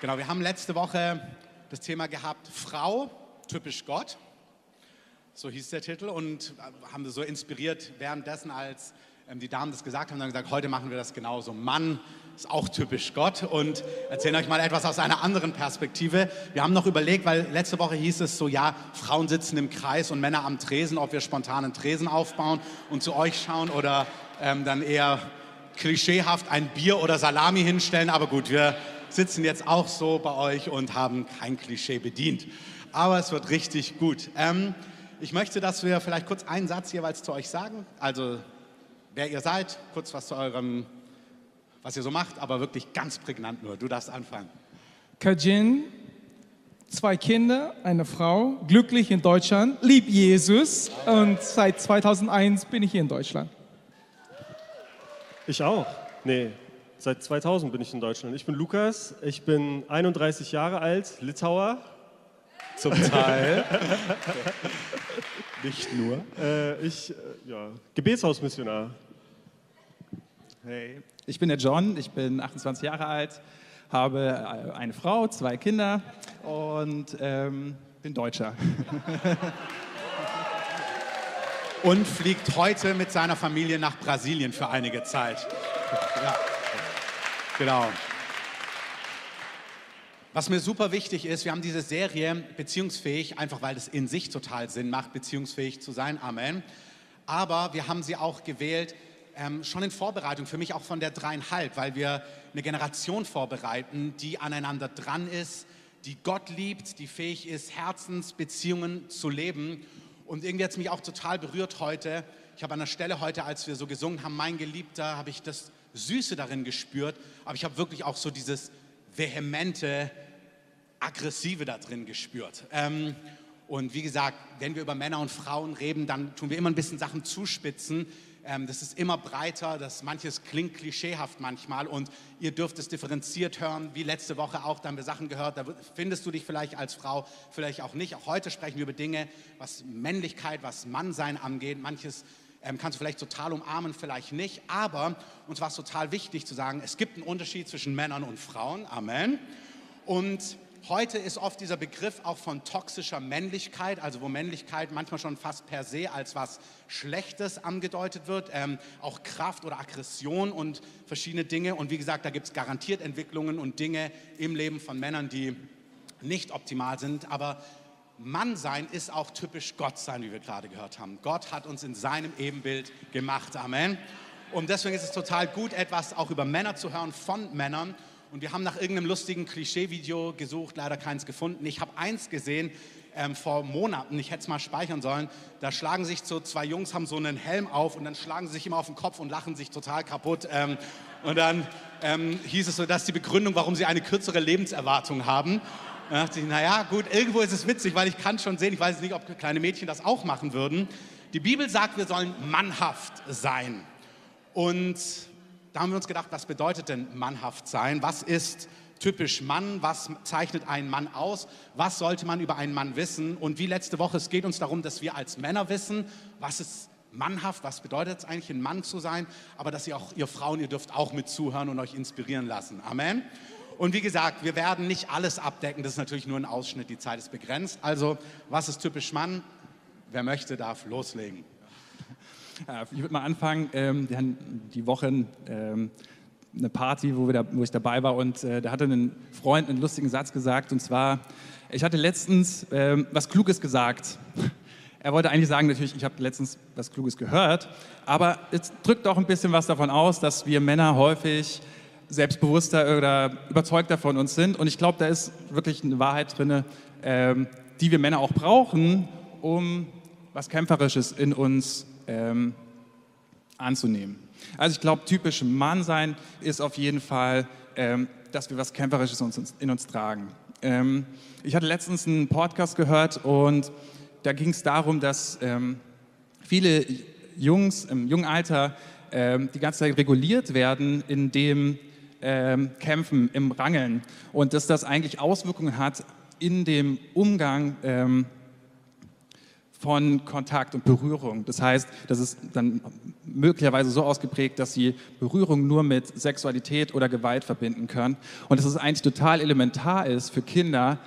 Genau, wir haben letzte Woche das Thema gehabt, Frau, typisch Gott. So hieß der Titel und äh, haben wir so inspiriert währenddessen, als ähm, die Damen das gesagt haben, dann gesagt, heute machen wir das genauso. Mann ist auch typisch Gott und erzählen euch mal etwas aus einer anderen Perspektive. Wir haben noch überlegt, weil letzte Woche hieß es so, ja, Frauen sitzen im Kreis und Männer am Tresen, ob wir spontanen Tresen aufbauen und zu euch schauen oder ähm, dann eher klischeehaft ein Bier oder Salami hinstellen. Aber gut, wir sitzen jetzt auch so bei euch und haben kein Klischee bedient. Aber es wird richtig gut. Ähm, ich möchte, dass wir vielleicht kurz einen Satz jeweils zu euch sagen. Also, wer ihr seid, kurz was zu eurem, was ihr so macht, aber wirklich ganz prägnant nur. Du darfst anfangen. Kajin, zwei Kinder, eine Frau, glücklich in Deutschland, lieb Jesus und seit 2001 bin ich hier in Deutschland. Ich auch. Nee, Seit 2000 bin ich in Deutschland. Ich bin Lukas, ich bin 31 Jahre alt, Litauer. Zum Teil. Nicht nur. Äh, ich, äh, ja, Gebetshausmissionar. Hey, ich bin der John, ich bin 28 Jahre alt, habe äh, eine Frau, zwei Kinder und ähm, bin Deutscher. und fliegt heute mit seiner Familie nach Brasilien für einige Zeit. Ja. Genau. Was mir super wichtig ist, wir haben diese Serie Beziehungsfähig, einfach weil es in sich total Sinn macht, beziehungsfähig zu sein. Amen. Aber wir haben sie auch gewählt, ähm, schon in Vorbereitung, für mich auch von der dreieinhalb, weil wir eine Generation vorbereiten, die aneinander dran ist, die Gott liebt, die fähig ist, Herzensbeziehungen zu leben. Und irgendwie hat es mich auch total berührt heute. Ich habe an der Stelle heute, als wir so gesungen haben, mein Geliebter, habe ich das Süße darin gespürt, aber ich habe wirklich auch so dieses vehemente, aggressive da drin gespürt. Ähm, und wie gesagt, wenn wir über Männer und Frauen reden, dann tun wir immer ein bisschen Sachen zuspitzen. Ähm, das ist immer breiter, das manches klingt klischeehaft manchmal und ihr dürft es differenziert hören, wie letzte Woche auch, da haben wir Sachen gehört, da findest du dich vielleicht als Frau, vielleicht auch nicht. Auch heute sprechen wir über Dinge, was Männlichkeit, was Mannsein angeht. Manches ähm, kannst du vielleicht total umarmen, vielleicht nicht. Aber uns war es total wichtig zu sagen, es gibt einen Unterschied zwischen Männern und Frauen. Amen. Und heute ist oft dieser Begriff auch von toxischer Männlichkeit, also wo Männlichkeit manchmal schon fast per se als was Schlechtes angedeutet wird, ähm, auch Kraft oder Aggression und verschiedene Dinge. Und wie gesagt, da gibt es garantiert Entwicklungen und Dinge im Leben von Männern, die nicht optimal sind. Aber Mann sein ist auch typisch Gott sein, wie wir gerade gehört haben. Gott hat uns in seinem Ebenbild gemacht. Amen. Und deswegen ist es total gut, etwas auch über Männer zu hören von Männern. Und wir haben nach irgendeinem lustigen Klischee-Video gesucht, leider keins gefunden. Ich habe eins gesehen ähm, vor Monaten, ich hätte es mal speichern sollen. Da schlagen sich so zwei Jungs, haben so einen Helm auf und dann schlagen sie sich immer auf den Kopf und lachen sich total kaputt. Ähm, und dann ähm, hieß es so, dass die Begründung, warum sie eine kürzere Lebenserwartung haben. Da dachte ich, naja, gut, irgendwo ist es witzig, weil ich kann schon sehen, ich weiß nicht, ob kleine Mädchen das auch machen würden. Die Bibel sagt, wir sollen mannhaft sein. Und da haben wir uns gedacht, was bedeutet denn mannhaft sein? Was ist typisch Mann? Was zeichnet einen Mann aus? Was sollte man über einen Mann wissen? Und wie letzte Woche, es geht uns darum, dass wir als Männer wissen, was ist mannhaft, was bedeutet es eigentlich, ein Mann zu sein, aber dass ihr auch, ihr Frauen, ihr dürft auch mit zuhören und euch inspirieren lassen. Amen. Und wie gesagt, wir werden nicht alles abdecken, das ist natürlich nur ein Ausschnitt, die Zeit ist begrenzt. Also, was ist typisch Mann? Wer möchte, darf loslegen. Ich würde mal anfangen. Ähm, wir hatten die Woche ähm, eine Party, wo, da, wo, ich dabei war und äh, da hatte ein Freund einen lustigen Satz gesagt und zwar, ich hatte letztens ähm, was Kluges gesagt. Er wollte eigentlich sagen, natürlich, ich habe letztens was Kluges gehört, aber es drückt auch ein bisschen was davon aus, dass wir Männer häufig selbstbewusster oder überzeugter von uns sind. Und ich glaube, da ist wirklich eine Wahrheit drin, ähm, die wir Männer auch brauchen, um was Kämpferisches in uns ähm, anzunehmen. Also ich glaube, typisch Mann sein ist auf jeden Fall, ähm, dass wir was Kämpferisches in uns, tragen. Ähm, ich hatte letztens einen Podcast gehört und da ging es darum, dass ähm, viele Jungs im jungen Alter ähm, die ganze Zeit reguliert werden, indem ähm, Kämpfen, im Rangeln und dass das eigentlich Auswirkungen hat in dem Umgang ähm, von Kontakt und Berührung. Das heißt, das ist dann möglicherweise so ausgeprägt, dass sie Berührung nur mit Sexualität oder Gewalt verbinden können. Und dass es eigentlich total elementar ist für Kinder,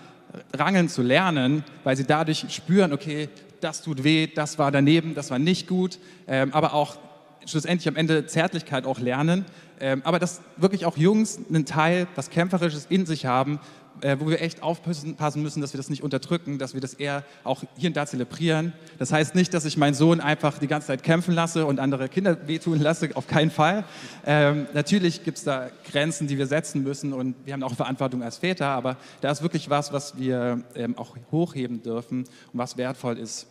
rangeln zu lernen, weil sie dadurch spüren, okay, das tut weh, das war daneben, das war nicht gut, ähm, aber auch schlussendlich am Ende Zärtlichkeit auch lernen, ähm, aber dass wirklich auch Jungs einen Teil, was Kämpferisches in sich haben, äh, wo wir echt aufpassen müssen, dass wir das nicht unterdrücken, dass wir das eher auch hier und da zelebrieren. Das heißt nicht, dass ich meinen Sohn einfach die ganze Zeit kämpfen lasse und andere Kinder wehtun lasse, auf keinen Fall. Ähm, natürlich gibt es da Grenzen, die wir setzen müssen und wir haben auch Verantwortung als Väter, aber da ist wirklich was, was wir ähm, auch hochheben dürfen und was wertvoll ist.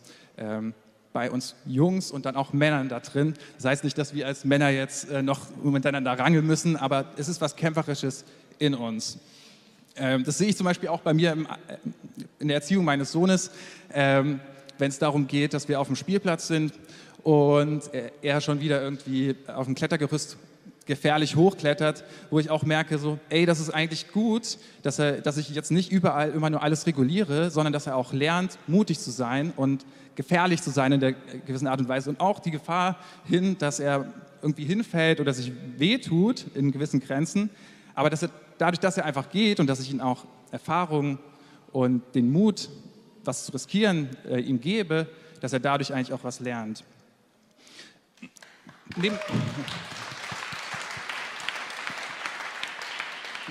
Bei uns Jungs und dann auch Männern da drin. Das heißt nicht, dass wir als Männer jetzt äh, noch miteinander rangeln müssen, aber es ist was Kämpferisches in uns. Ähm, das sehe ich zum Beispiel auch bei mir im, äh, in der Erziehung meines Sohnes, ähm, wenn es darum geht, dass wir auf dem Spielplatz sind und er schon wieder irgendwie auf dem Klettergerüst gefährlich hochklettert, wo ich auch merke, so, ey, das ist eigentlich gut, dass, er, dass ich jetzt nicht überall immer nur alles reguliere, sondern dass er auch lernt, mutig zu sein und gefährlich zu sein in der gewissen Art und Weise und auch die Gefahr hin, dass er irgendwie hinfällt oder sich wehtut in gewissen Grenzen, aber dass er dadurch, dass er einfach geht und dass ich ihm auch Erfahrung und den Mut, was zu riskieren, äh, ihm gebe, dass er dadurch eigentlich auch was lernt. Neben,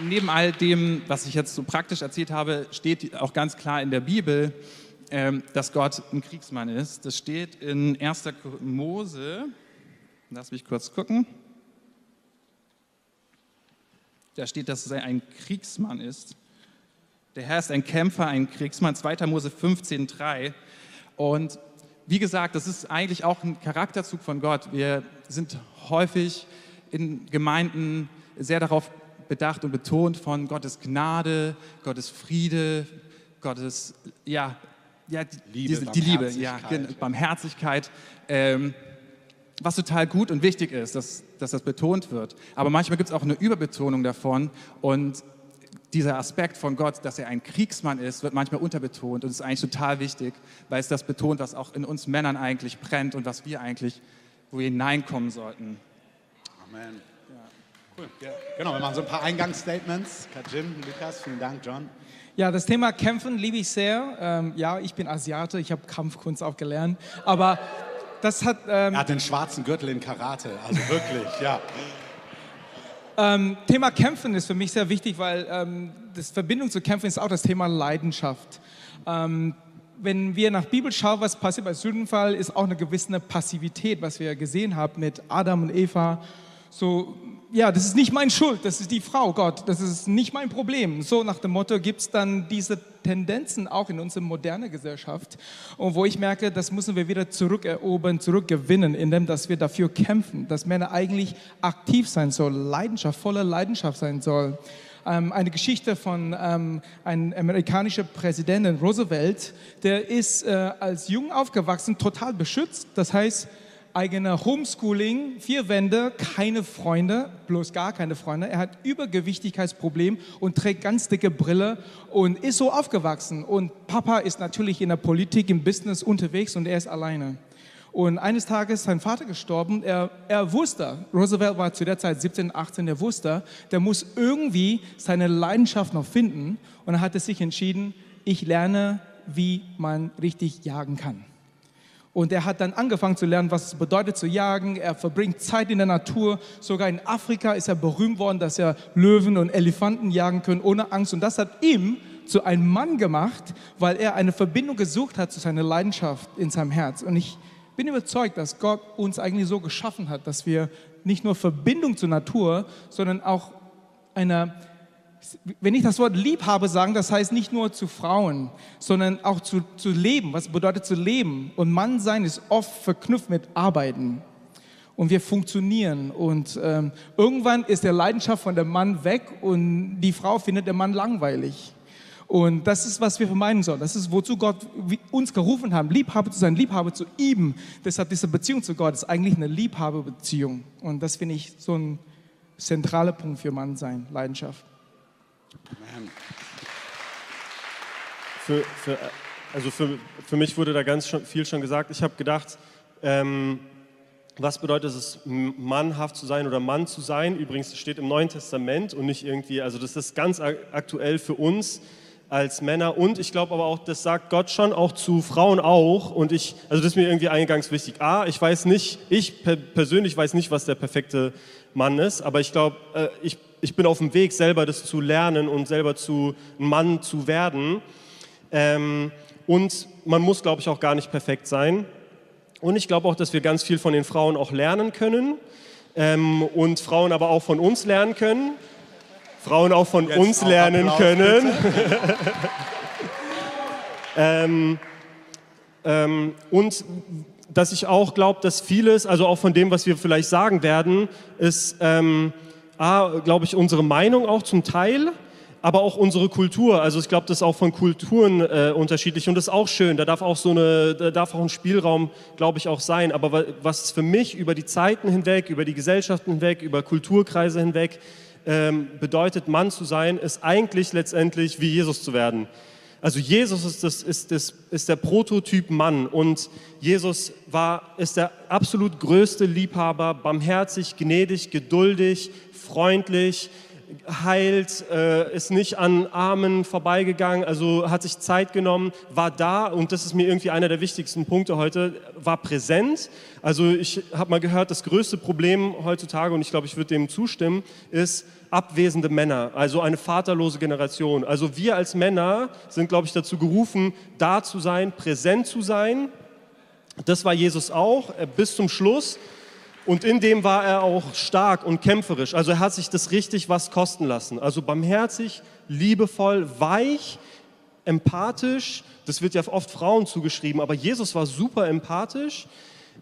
neben all dem, was ich jetzt so praktisch erzählt habe, steht auch ganz klar in der Bibel, ähm, dass Gott ein Kriegsmann ist. Das steht in 1. Mose. Lass mich kurz gucken. Da steht, dass er ein Kriegsmann ist. Der Herr ist ein Kämpfer, ein Kriegsmann. 2. Mose 15,3. Und wie gesagt, das ist eigentlich auch ein Charakterzug von Gott. Wir sind häufig in Gemeinden sehr darauf bedacht und betont von Gottes Gnade, Gottes Friede, Gottes, ja, ja die Liebe, diese, die Liebe ja, Barmherzigkeit. Ähm, was total gut und wichtig ist, dass, dass das betont wird. Aber manchmal gibt es auch eine Überbetonung davon und dieser Aspekt von Gott, dass er ein Kriegsmann ist, wird manchmal unterbetont und ist eigentlich total wichtig, weil es das betont, was auch in uns Männern eigentlich brennt und was wir eigentlich, wo wir hineinkommen sollten. Amen. Cool. Ja. Genau, wir machen so ein paar Eingangsstatements. Kajim, Lukas, vielen Dank, John. Ja, das Thema Kämpfen liebe ich sehr. Ähm, ja, ich bin Asiate, ich habe Kampfkunst auch gelernt. Aber das hat. Ähm, er hat den schwarzen Gürtel in Karate, also wirklich, ja. Ähm, Thema Kämpfen ist für mich sehr wichtig, weil ähm, das Verbindung zu Kämpfen ist auch das Thema Leidenschaft. Ähm, wenn wir nach Bibel schauen, was passiert bei Sündenfall, ist auch eine gewisse Passivität, was wir gesehen haben mit Adam und Eva. So ja, das ist nicht meine Schuld, das ist die Frau, Gott, das ist nicht mein Problem. So nach dem Motto gibt es dann diese Tendenzen auch in unserer modernen Gesellschaft, und wo ich merke, das müssen wir wieder zurückerobern, zurückgewinnen, indem dass wir dafür kämpfen, dass Männer eigentlich aktiv sein sollen, Leidenschaft, voller Leidenschaft sein sollen. Ähm, eine Geschichte von ähm, einem amerikanischen Präsidenten Roosevelt, der ist äh, als Jung aufgewachsen, total beschützt. Das heißt, eigene Homeschooling, vier Wände, keine Freunde, bloß gar keine Freunde. Er hat Übergewichtigkeitsproblem und trägt ganz dicke Brille und ist so aufgewachsen. Und Papa ist natürlich in der Politik, im Business unterwegs und er ist alleine. Und eines Tages ist sein Vater gestorben. Er, er wusste, Roosevelt war zu der Zeit 17, 18, er wusste, der muss irgendwie seine Leidenschaft noch finden. Und er hatte sich entschieden, ich lerne, wie man richtig jagen kann. Und er hat dann angefangen zu lernen, was es bedeutet zu jagen. Er verbringt Zeit in der Natur. Sogar in Afrika ist er berühmt worden, dass er Löwen und Elefanten jagen können ohne Angst. Und das hat ihm zu einem Mann gemacht, weil er eine Verbindung gesucht hat zu seiner Leidenschaft in seinem Herz. Und ich bin überzeugt, dass Gott uns eigentlich so geschaffen hat, dass wir nicht nur Verbindung zur Natur, sondern auch eine wenn ich das Wort Liebhabe sage, das heißt nicht nur zu Frauen, sondern auch zu, zu leben. Was bedeutet zu leben? Und Mannsein ist oft verknüpft mit Arbeiten. Und wir funktionieren. Und ähm, irgendwann ist der Leidenschaft von dem Mann weg und die Frau findet den Mann langweilig. Und das ist, was wir vermeiden sollen. Das ist, wozu Gott uns gerufen hat, Liebhabe zu sein, Liebhabe zu ihm. Deshalb diese Beziehung zu Gott ist eigentlich eine Liebhabebeziehung. Und das finde ich so ein zentraler Punkt für Mannsein, Leidenschaft. Für, für, Also für, für mich wurde da ganz schon, viel schon gesagt. Ich habe gedacht, ähm, was bedeutet es, mannhaft zu sein oder Mann zu sein? Übrigens, das steht im Neuen Testament und nicht irgendwie, also das ist ganz aktuell für uns als Männer und ich glaube aber auch, das sagt Gott schon auch zu Frauen auch und ich, also das ist mir irgendwie eingangs wichtig. A, ich weiß nicht, ich persönlich weiß nicht, was der perfekte Mann ist, aber ich glaube, äh, ich, ich bin auf dem Weg, selber das zu lernen und selber zu Mann zu werden. Ähm, und man muss, glaube ich, auch gar nicht perfekt sein. Und ich glaube auch, dass wir ganz viel von den Frauen auch lernen können ähm, und Frauen aber auch von uns lernen können. Frauen auch von Jetzt uns auch lernen Applaus, können. ähm, ähm, und dass ich auch glaube, dass vieles, also auch von dem, was wir vielleicht sagen werden, ist, ähm, glaube ich, unsere Meinung auch zum Teil, aber auch unsere Kultur. Also ich glaube, das ist auch von Kulturen äh, unterschiedlich und das ist auch schön. Da darf auch so eine, da darf auch ein Spielraum, glaube ich, auch sein. Aber was für mich über die Zeiten hinweg, über die Gesellschaften hinweg, über Kulturkreise hinweg ähm, bedeutet, Mann zu sein, ist eigentlich letztendlich wie Jesus zu werden. Also Jesus ist, das, ist, das, ist der Prototyp Mann und Jesus war, ist der absolut größte Liebhaber, barmherzig, gnädig, geduldig, freundlich, heilt, äh, ist nicht an Armen vorbeigegangen, also hat sich Zeit genommen, war da und das ist mir irgendwie einer der wichtigsten Punkte heute, war präsent. Also ich habe mal gehört, das größte Problem heutzutage, und ich glaube, ich würde dem zustimmen, ist abwesende Männer, also eine vaterlose Generation. Also wir als Männer sind, glaube ich, dazu gerufen, da zu sein, präsent zu sein. Das war Jesus auch äh, bis zum Schluss. Und in dem war er auch stark und kämpferisch. Also er hat sich das richtig was kosten lassen. Also barmherzig, liebevoll, weich, empathisch. Das wird ja oft Frauen zugeschrieben, aber Jesus war super empathisch,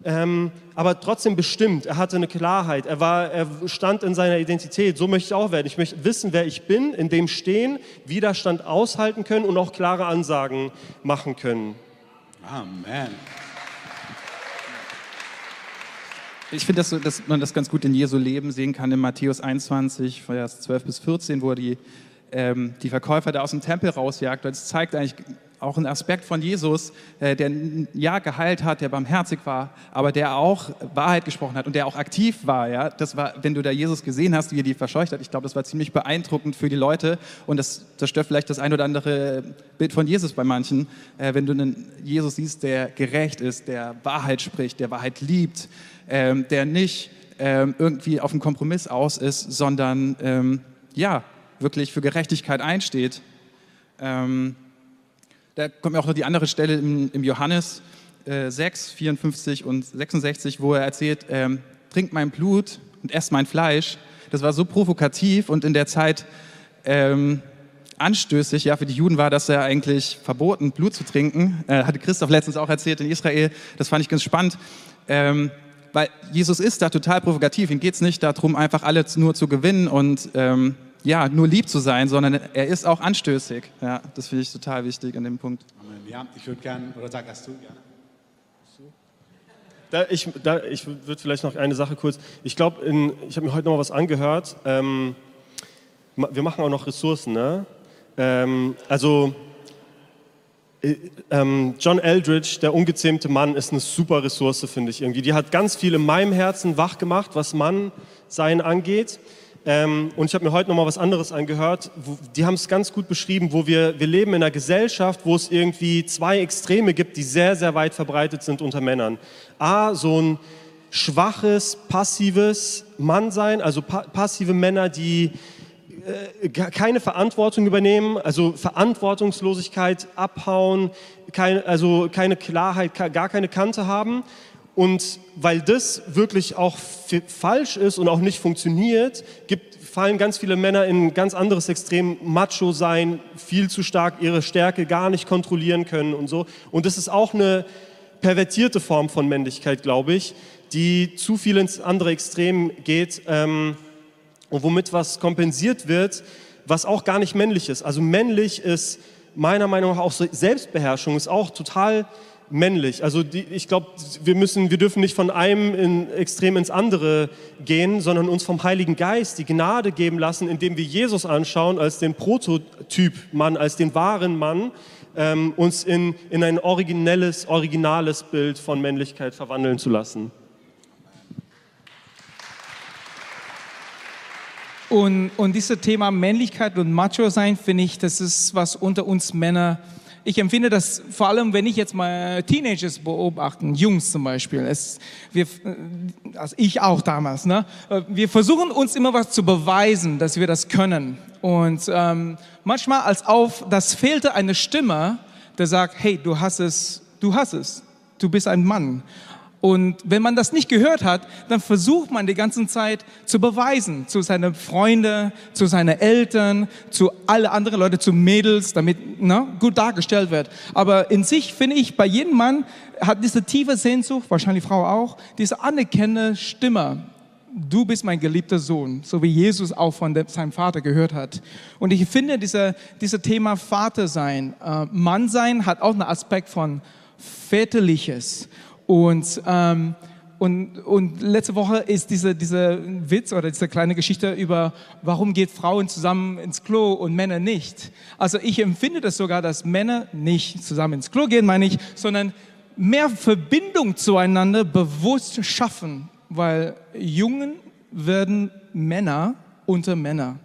ähm, aber trotzdem bestimmt. Er hatte eine Klarheit. Er, war, er stand in seiner Identität. So möchte ich auch werden. Ich möchte wissen, wer ich bin, in dem stehen, Widerstand aushalten können und auch klare Ansagen machen können. Amen. Ich finde, dass, dass, man das ganz gut in Jesu Leben sehen kann, in Matthäus 21, Vers 12 bis 14, wo er die, ähm, die Verkäufer da aus dem Tempel rausjagt. Das zeigt eigentlich auch einen Aspekt von Jesus, äh, der ja geheilt hat, der barmherzig war, aber der auch Wahrheit gesprochen hat und der auch aktiv war. Ja? Das war, wenn du da Jesus gesehen hast, wie er die verscheucht hat, ich glaube, das war ziemlich beeindruckend für die Leute und das zerstört vielleicht das ein oder andere Bild von Jesus bei manchen, äh, wenn du einen Jesus siehst, der gerecht ist, der Wahrheit spricht, der Wahrheit liebt, ähm, der nicht ähm, irgendwie auf einen Kompromiss aus ist, sondern ähm, ja, wirklich für Gerechtigkeit einsteht. Ähm, da kommt mir auch noch die andere Stelle im, im Johannes äh, 6, 54 und 66, wo er erzählt, ähm, trinkt mein Blut und esst mein Fleisch. Das war so provokativ und in der Zeit ähm, anstößig. Ja, für die Juden war das ja eigentlich verboten, Blut zu trinken. Äh, hatte Christoph letztens auch erzählt in Israel. Das fand ich ganz spannend. Ähm, weil Jesus ist da total provokativ. Ihm geht es nicht darum, einfach alle nur zu gewinnen und ähm, ja, nur lieb zu sein, sondern er ist auch anstößig. Ja, das finde ich total wichtig an dem Punkt. Amen. Ja, ich würde gerne, oder sag erst du gerne. Da, ich, da, ich würde vielleicht noch eine Sache kurz. Ich glaube, ich habe mir heute noch mal was angehört. Ähm, wir machen auch noch Ressourcen. Ne? Ähm, also John Eldridge, der ungezähmte Mann, ist eine super Ressource, finde ich irgendwie. Die hat ganz viel in meinem Herzen wach gemacht, was Mann sein angeht. Ähm, und ich habe mir heute noch mal was anderes angehört. Die haben es ganz gut beschrieben, wo wir, wir leben in einer Gesellschaft, wo es irgendwie zwei Extreme gibt, die sehr, sehr weit verbreitet sind unter Männern. A, so ein schwaches, passives Mannsein, also pa passive Männer, die äh, keine Verantwortung übernehmen, also Verantwortungslosigkeit abhauen, kein, also keine Klarheit, gar keine Kante haben. Und weil das wirklich auch falsch ist und auch nicht funktioniert, gibt, fallen ganz viele Männer in ein ganz anderes Extrem, Macho sein, viel zu stark ihre Stärke gar nicht kontrollieren können und so. Und das ist auch eine pervertierte Form von Männlichkeit, glaube ich, die zu viel ins andere Extrem geht ähm, und womit was kompensiert wird, was auch gar nicht männlich ist. Also männlich ist meiner Meinung nach auch Selbstbeherrschung, ist auch total männlich. Also die, ich glaube, wir müssen, wir dürfen nicht von einem in, Extrem ins andere gehen, sondern uns vom Heiligen Geist die Gnade geben lassen, indem wir Jesus anschauen als den Prototyp Mann, als den wahren Mann ähm, uns in, in ein originelles, originales Bild von Männlichkeit verwandeln zu lassen. Und, und dieses Thema Männlichkeit und Macho-Sein, finde ich, das ist was unter uns Männer. Ich empfinde das vor allem, wenn ich jetzt mal Teenagers beobachten, Jungs zum Beispiel. Es, wir, also ich auch damals. Ne? Wir versuchen uns immer was zu beweisen, dass wir das können. Und ähm, manchmal als auf, das fehlte eine Stimme, der sagt, hey, du hast es, du hast es, du bist ein Mann. Und wenn man das nicht gehört hat, dann versucht man die ganze Zeit zu beweisen, zu seinen Freunden, zu seinen Eltern, zu alle anderen Leute, zu Mädels, damit ne, gut dargestellt wird. Aber in sich finde ich, bei jedem Mann hat diese tiefe Sehnsucht, wahrscheinlich Frau auch, diese anerkennende Stimme. Du bist mein geliebter Sohn, so wie Jesus auch von seinem Vater gehört hat. Und ich finde, dieser, dieser Thema Vater sein, äh, Mann sein, hat auch einen Aspekt von väterliches. Und, ähm, und, und letzte Woche ist dieser diese Witz oder diese kleine Geschichte über, warum geht Frauen zusammen ins Klo und Männer nicht. Also ich empfinde das sogar, dass Männer nicht zusammen ins Klo gehen, meine ich, sondern mehr Verbindung zueinander bewusst schaffen, weil Jungen werden Männer unter Männer.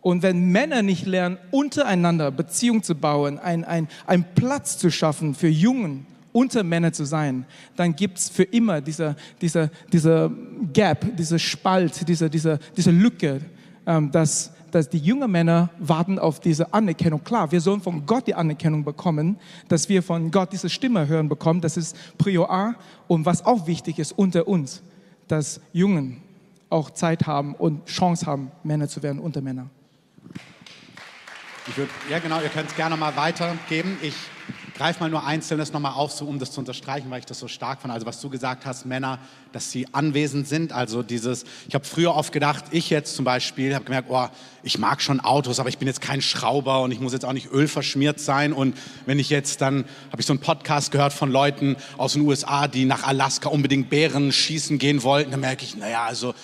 Und wenn Männer nicht lernen, untereinander Beziehung zu bauen, einen ein Platz zu schaffen für Jungen, unter Männern zu sein, dann gibt es für immer diese, diese, diese Gap, diese Spalt, diese, diese, diese Lücke, ähm, dass, dass die jungen Männer warten auf diese Anerkennung. Klar, wir sollen von Gott die Anerkennung bekommen, dass wir von Gott diese Stimme hören bekommen. Das ist Prior A. Und was auch wichtig ist unter uns, dass Jungen auch Zeit haben und Chance haben, Männer zu werden unter Männer. Ich würd, ja, genau, ihr könnt es gerne mal weitergeben. Ich greife mal nur Einzelnes nochmal auf, so, um das zu unterstreichen, weil ich das so stark fand. Also was du gesagt hast, Männer, dass sie anwesend sind. Also dieses, ich habe früher oft gedacht, ich jetzt zum Beispiel, habe gemerkt, oh, ich mag schon Autos, aber ich bin jetzt kein Schrauber und ich muss jetzt auch nicht ölverschmiert sein. Und wenn ich jetzt, dann habe ich so einen Podcast gehört von Leuten aus den USA, die nach Alaska unbedingt Bären schießen gehen wollten. Da merke ich, naja, also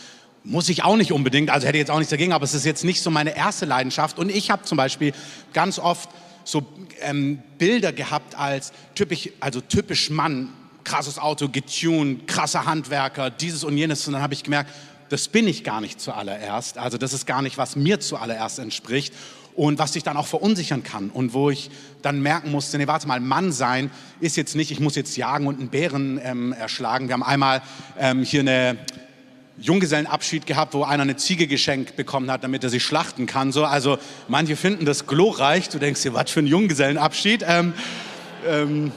muss ich auch nicht unbedingt, also hätte ich jetzt auch nichts dagegen, aber es ist jetzt nicht so meine erste Leidenschaft. Und ich habe zum Beispiel ganz oft so ähm, Bilder gehabt als typisch, also typisch Mann, krasses Auto, getuned, krasser Handwerker, dieses und jenes. Und dann habe ich gemerkt, das bin ich gar nicht zuallererst. Also das ist gar nicht, was mir zuallererst entspricht und was dich dann auch verunsichern kann und wo ich dann merken musste, nee, warte mal, Mann sein ist jetzt nicht, ich muss jetzt jagen und einen Bären ähm, erschlagen. Wir haben einmal ähm, hier eine Junggesellenabschied gehabt, wo einer eine Ziege geschenkt bekommen hat, damit er sie schlachten kann. So, also manche finden das glorreich. Du denkst dir, was für ein Junggesellenabschied. Ähm, ähm,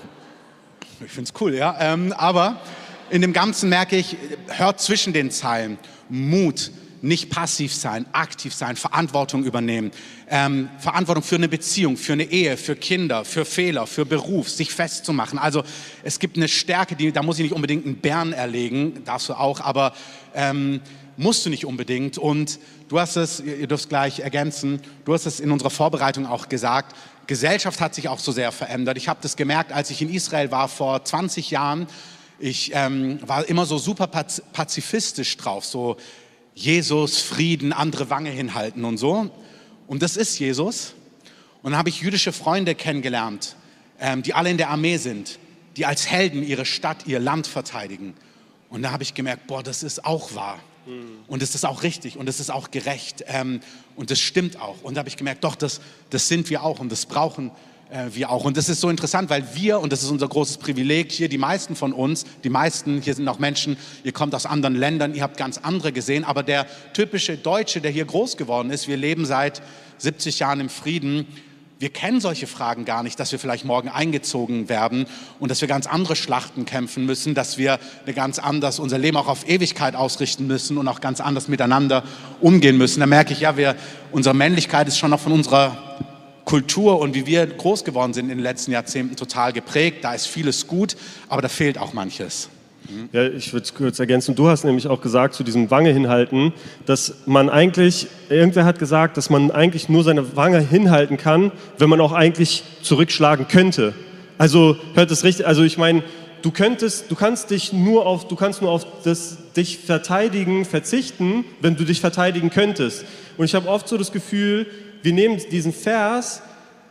ich finde es cool, ja. Ähm, aber in dem Ganzen merke ich, hört zwischen den Zeilen Mut, nicht passiv sein, aktiv sein, Verantwortung übernehmen. Ähm, Verantwortung für eine Beziehung, für eine Ehe, für Kinder, für Fehler, für Beruf, sich festzumachen. Also es gibt eine Stärke, die, da muss ich nicht unbedingt einen Bären erlegen, darfst du auch, aber ähm, musst du nicht unbedingt. Und du hast es, ihr dürft gleich ergänzen, du hast es in unserer Vorbereitung auch gesagt, Gesellschaft hat sich auch so sehr verändert. Ich habe das gemerkt, als ich in Israel war vor 20 Jahren. Ich ähm, war immer so super pazifistisch drauf, so Jesus, Frieden, andere Wange hinhalten und so. Und das ist Jesus. Und dann habe ich jüdische Freunde kennengelernt, ähm, die alle in der Armee sind, die als Helden ihre Stadt, ihr Land verteidigen. Und da habe ich gemerkt, boah, das ist auch wahr. Und es ist auch richtig und es ist auch gerecht ähm, und das stimmt auch. Und da habe ich gemerkt, doch, das, das sind wir auch und das brauchen äh, wir auch. Und das ist so interessant, weil wir, und das ist unser großes Privileg hier, die meisten von uns, die meisten, hier sind auch Menschen, ihr kommt aus anderen Ländern, ihr habt ganz andere gesehen, aber der typische Deutsche, der hier groß geworden ist, wir leben seit 70 Jahren im Frieden, wir kennen solche Fragen gar nicht, dass wir vielleicht morgen eingezogen werden und dass wir ganz andere Schlachten kämpfen müssen, dass wir ganz anders unser Leben auch auf Ewigkeit ausrichten müssen und auch ganz anders miteinander umgehen müssen. Da merke ich, ja, wir, unsere Männlichkeit ist schon noch von unserer Kultur und wie wir groß geworden sind in den letzten Jahrzehnten total geprägt. Da ist vieles gut, aber da fehlt auch manches. Ja, ich würde es kurz ergänzen. Du hast nämlich auch gesagt zu diesem Wange hinhalten, dass man eigentlich, irgendwer hat gesagt, dass man eigentlich nur seine Wange hinhalten kann, wenn man auch eigentlich zurückschlagen könnte. Also hört es richtig, also ich meine, du könntest, du kannst dich nur auf, du kannst nur auf das dich verteidigen verzichten, wenn du dich verteidigen könntest. Und ich habe oft so das Gefühl, wir nehmen diesen Vers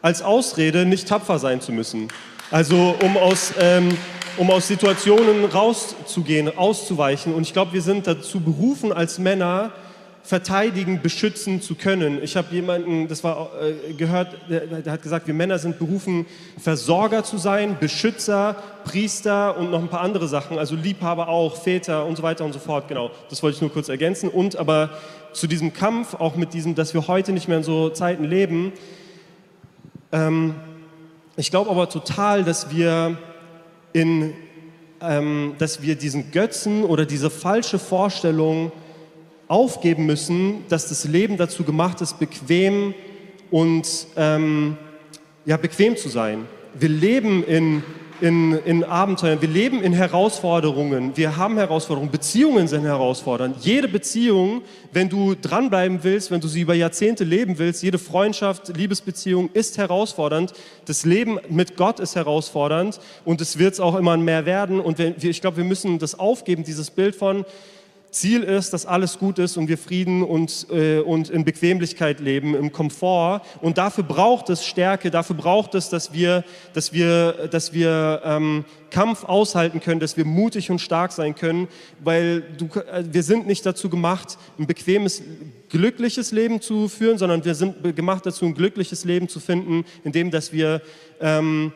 als Ausrede, nicht tapfer sein zu müssen. Also um aus, ähm, um aus Situationen rauszugehen, auszuweichen. Und ich glaube, wir sind dazu berufen, als Männer verteidigen, beschützen zu können. Ich habe jemanden, das war äh, gehört, der, der, hat gesagt, wir Männer sind berufen, Versorger zu sein, Beschützer, Priester und noch ein paar andere Sachen, also Liebhaber auch, Väter und so weiter und so fort. Genau, das wollte ich nur kurz ergänzen. Und aber zu diesem Kampf, auch mit diesem, dass wir heute nicht mehr in so Zeiten leben, ähm, ich glaube aber total, dass wir in, ähm, dass wir diesen Götzen oder diese falsche Vorstellung aufgeben müssen, dass das Leben dazu gemacht ist, bequem und ähm, ja, bequem zu sein. Wir leben in, in, in Abenteuern, wir leben in Herausforderungen, wir haben Herausforderungen, Beziehungen sind herausfordernd. Jede Beziehung, wenn du dranbleiben willst, wenn du sie über Jahrzehnte leben willst, jede Freundschaft, Liebesbeziehung ist herausfordernd. Das Leben mit Gott ist herausfordernd und es wird es auch immer mehr werden. Und wir, ich glaube, wir müssen das aufgeben, dieses Bild von, Ziel ist, dass alles gut ist und wir Frieden und, äh, und in Bequemlichkeit leben, im Komfort. Und dafür braucht es Stärke, dafür braucht es, dass wir, dass wir, dass wir ähm, Kampf aushalten können, dass wir mutig und stark sein können, weil du, äh, wir sind nicht dazu gemacht, ein bequemes, glückliches Leben zu führen, sondern wir sind gemacht dazu, ein glückliches Leben zu finden, indem dass wir ähm,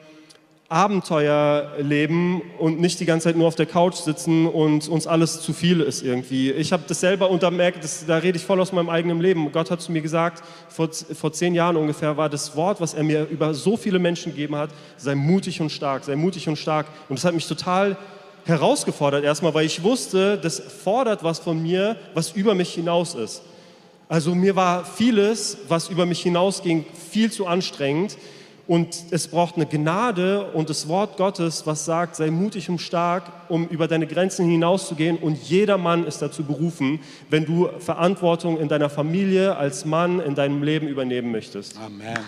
Abenteuer leben und nicht die ganze Zeit nur auf der Couch sitzen und uns alles zu viel ist irgendwie. Ich habe das selber untermerkt, das, da rede ich voll aus meinem eigenen Leben. Gott hat zu mir gesagt, vor, vor zehn Jahren ungefähr war das Wort, was er mir über so viele Menschen gegeben hat, sei mutig und stark, sei mutig und stark. Und das hat mich total herausgefordert erstmal, weil ich wusste, das fordert was von mir, was über mich hinaus ist. Also mir war vieles, was über mich hinausging, viel zu anstrengend und es braucht eine Gnade und das Wort Gottes, was sagt, sei mutig und stark, um über deine Grenzen hinauszugehen. Und jeder Mann ist dazu berufen, wenn du Verantwortung in deiner Familie als Mann in deinem Leben übernehmen möchtest. Amen.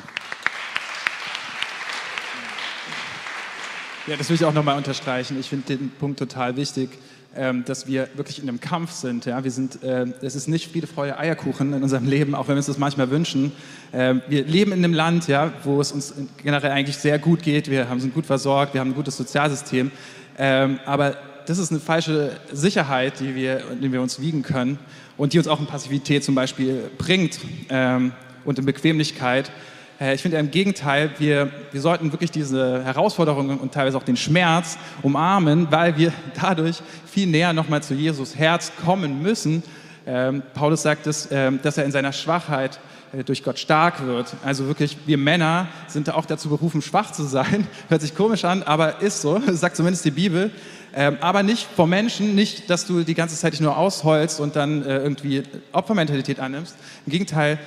Ja, das will ich auch nochmal unterstreichen. Ich finde den Punkt total wichtig. Ähm, dass wir wirklich in einem Kampf sind. Ja? Wir sind, äh, es ist nicht Friede, Freude, Eierkuchen in unserem Leben, auch wenn wir uns das manchmal wünschen. Ähm, wir leben in einem Land, ja, wo es uns generell eigentlich sehr gut geht. Wir haben, sind gut versorgt, wir haben ein gutes Sozialsystem. Ähm, aber das ist eine falsche Sicherheit, die wir, in die wir uns wiegen können und die uns auch in Passivität zum Beispiel bringt ähm, und in Bequemlichkeit. Äh, ich finde im Gegenteil, wir, wir sollten wirklich diese Herausforderungen und teilweise auch den Schmerz umarmen, weil wir dadurch viel näher nochmal zu Jesus Herz kommen müssen. Ähm, Paulus sagt es, ähm, dass er in seiner Schwachheit äh, durch Gott stark wird. Also wirklich, wir Männer sind auch dazu berufen, schwach zu sein. Hört sich komisch an, aber ist so, sagt zumindest die Bibel. Ähm, aber nicht vor Menschen, nicht, dass du die ganze Zeit dich nur ausholst und dann äh, irgendwie Opfermentalität annimmst. Im Gegenteil,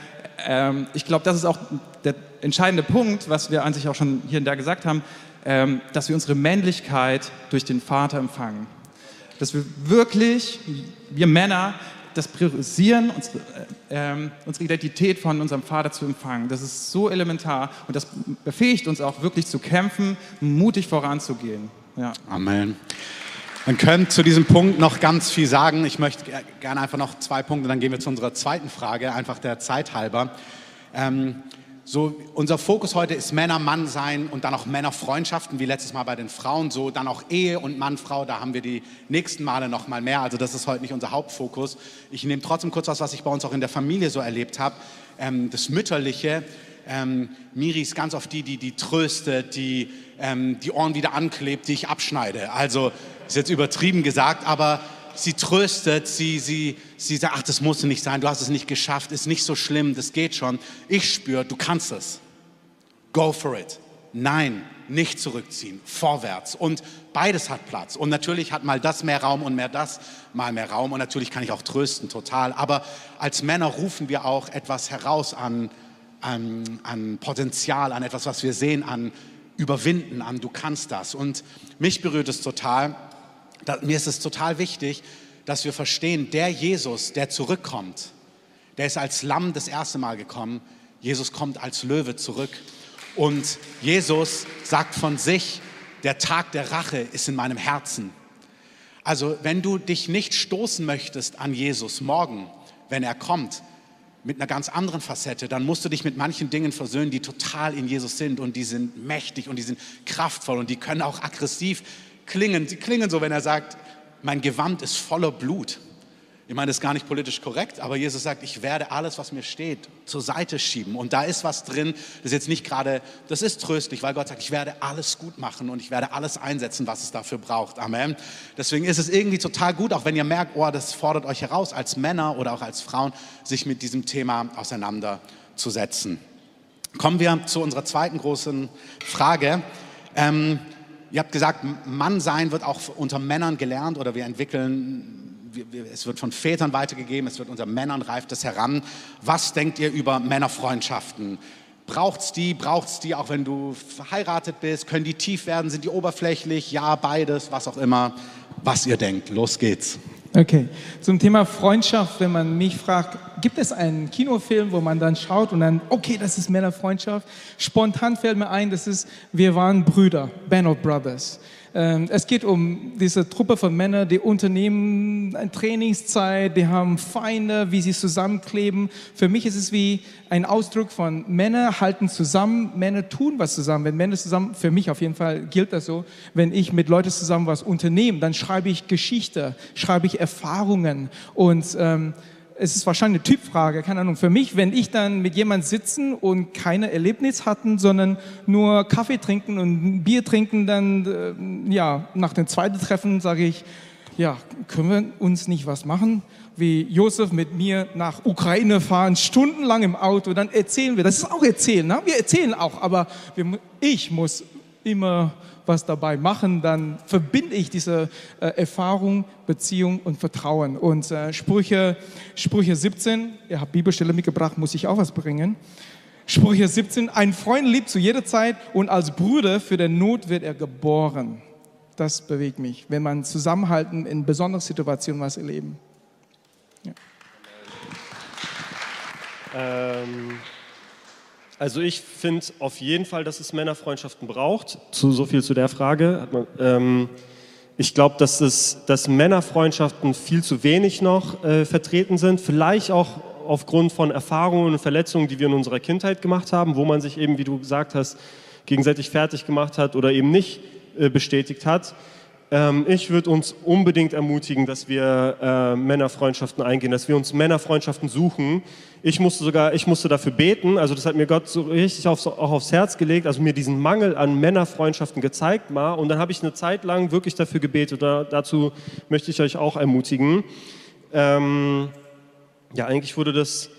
ähm, ich glaube, das ist auch der entscheidende Punkt, was wir an sich auch schon hier und da gesagt haben, ähm, dass wir unsere Männlichkeit durch den Vater empfangen. Dass wir wirklich, wir Männer, das priorisieren, unsere, äh, äh, unsere Identität von unserem Vater zu empfangen. Das ist so elementar und das befähigt uns auch wirklich zu kämpfen, mutig voranzugehen. Ja. Amen. Man könnte zu diesem Punkt noch ganz viel sagen. Ich möchte gerne einfach noch zwei Punkte, dann gehen wir zu unserer zweiten Frage, einfach der Zeit halber. Ähm, so, unser Fokus heute ist Männer, Mann sein und dann auch Männerfreundschaften, wie letztes Mal bei den Frauen, so dann auch Ehe und Mann, Frau, da haben wir die nächsten Male noch mal mehr. Also das ist heute nicht unser Hauptfokus. Ich nehme trotzdem kurz was, was ich bei uns auch in der Familie so erlebt habe. Ähm, das Mütterliche, ähm, Miri ist ganz oft die, die, die tröstet, die ähm, die Ohren wieder anklebt, die ich abschneide. Also ist jetzt übertrieben gesagt, aber sie tröstet, sie, sie, sie sagt, ach, das muss nicht sein, du hast es nicht geschafft, ist nicht so schlimm, das geht schon. Ich spüre, du kannst es. Go for it. Nein, nicht zurückziehen, vorwärts. Und beides hat Platz. Und natürlich hat mal das mehr Raum und mehr das mal mehr Raum. Und natürlich kann ich auch trösten, total. Aber als Männer rufen wir auch etwas heraus an, an, an Potenzial, an etwas, was wir sehen, an Überwinden, an du kannst das. Und mich berührt es total, da, mir ist es total wichtig, dass wir verstehen, der Jesus, der zurückkommt, der ist als Lamm das erste Mal gekommen, Jesus kommt als Löwe zurück. Und Jesus sagt von sich, der Tag der Rache ist in meinem Herzen. Also wenn du dich nicht stoßen möchtest an Jesus morgen, wenn er kommt, mit einer ganz anderen Facette, dann musst du dich mit manchen Dingen versöhnen, die total in Jesus sind und die sind mächtig und die sind kraftvoll und die können auch aggressiv klingen. Sie klingen so, wenn er sagt, mein Gewand ist voller Blut. Ich meine, das ist gar nicht politisch korrekt, aber Jesus sagt, ich werde alles, was mir steht, zur Seite schieben. Und da ist was drin, das ist jetzt nicht gerade, das ist tröstlich, weil Gott sagt, ich werde alles gut machen und ich werde alles einsetzen, was es dafür braucht. Amen. Deswegen ist es irgendwie total gut, auch wenn ihr merkt, oh, das fordert euch heraus, als Männer oder auch als Frauen, sich mit diesem Thema auseinanderzusetzen. Kommen wir zu unserer zweiten großen Frage. Ähm, ihr habt gesagt, Mann sein wird auch unter Männern gelernt oder wir entwickeln es wird von Vätern weitergegeben, es wird unter Männern reift es heran. Was denkt ihr über Männerfreundschaften? Braucht es die? Braucht es die, auch wenn du verheiratet bist? Können die tief werden? Sind die oberflächlich? Ja, beides, was auch immer. Was ihr denkt. Los geht's. Okay, zum Thema Freundschaft, wenn man mich fragt, gibt es einen Kinofilm, wo man dann schaut und dann, okay, das ist Männerfreundschaft? Spontan fällt mir ein, das ist Wir waren Brüder, Band of Brothers. Ähm, es geht um diese Truppe von Männern, die unternehmen eine Trainingszeit, die haben Feinde, wie sie zusammenkleben. Für mich ist es wie ein Ausdruck von Männer halten zusammen, Männer tun was zusammen. Wenn Männer zusammen, für mich auf jeden Fall gilt das so, wenn ich mit Leuten zusammen was unternehme, dann schreibe ich Geschichte, schreibe ich Erfahrungen und ähm, es ist wahrscheinlich eine Typfrage, keine Ahnung. Für mich, wenn ich dann mit jemand sitzen und keine Erlebnis hatten, sondern nur Kaffee trinken und Bier trinken, dann, äh, ja, nach dem zweiten Treffen sage ich, ja, können wir uns nicht was machen? Wie Josef mit mir nach Ukraine fahren, stundenlang im Auto, dann erzählen wir. Das ist auch erzählen, ne? wir erzählen auch, aber wir, ich muss immer was dabei machen, dann verbinde ich diese äh, Erfahrung, Beziehung und Vertrauen. Und äh, Sprüche, Sprüche 17, ihr habt Bibelstelle mitgebracht, muss ich auch was bringen. Sprüche 17, ein Freund liebt zu jeder Zeit und als Bruder für der Not wird er geboren. Das bewegt mich, wenn man zusammenhalten in besonderen Situationen was erleben. Ja. Ähm also ich finde auf jeden Fall, dass es Männerfreundschaften braucht. Zu, so viel zu der Frage. Ähm, ich glaube, dass, dass Männerfreundschaften viel zu wenig noch äh, vertreten sind. Vielleicht auch aufgrund von Erfahrungen und Verletzungen, die wir in unserer Kindheit gemacht haben, wo man sich eben, wie du gesagt hast, gegenseitig fertig gemacht hat oder eben nicht äh, bestätigt hat. Ähm, ich würde uns unbedingt ermutigen, dass wir äh, Männerfreundschaften eingehen, dass wir uns Männerfreundschaften suchen. Ich musste sogar, ich musste dafür beten, also das hat mir Gott so richtig aufs, auch aufs Herz gelegt, also mir diesen Mangel an Männerfreundschaften gezeigt mal und dann habe ich eine Zeit lang wirklich dafür gebetet. Da, dazu möchte ich euch auch ermutigen. Ähm, ja, eigentlich wurde das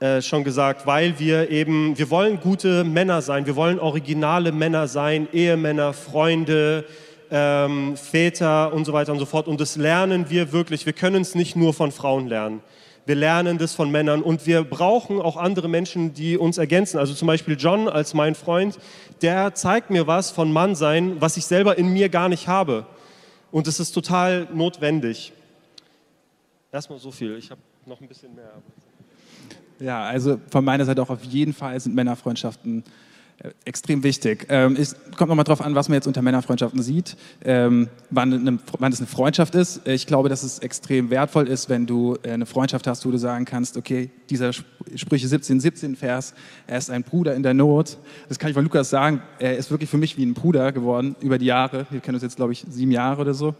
äh, schon gesagt, weil wir eben, wir wollen gute Männer sein, wir wollen originale Männer sein, Ehemänner, Freunde, ähm, Väter und so weiter und so fort. Und das lernen wir wirklich. Wir können es nicht nur von Frauen lernen. Wir lernen das von Männern und wir brauchen auch andere Menschen, die uns ergänzen. Also zum Beispiel John als mein Freund, der zeigt mir was von Mannsein, was ich selber in mir gar nicht habe. Und es ist total notwendig. Erstmal so viel. Ich habe noch ein bisschen mehr. Ja, also von meiner Seite auch auf jeden Fall sind Männerfreundschaften extrem wichtig. Ähm, es kommt nochmal drauf an, was man jetzt unter Männerfreundschaften sieht, ähm, wann es eine Freundschaft ist. Ich glaube, dass es extrem wertvoll ist, wenn du äh, eine Freundschaft hast, wo du sagen kannst, okay, dieser Sprüche 17, 17 Vers, er ist ein Bruder in der Not. Das kann ich von Lukas sagen, er ist wirklich für mich wie ein Bruder geworden über die Jahre. Wir kennen uns jetzt, glaube ich, sieben Jahre oder so.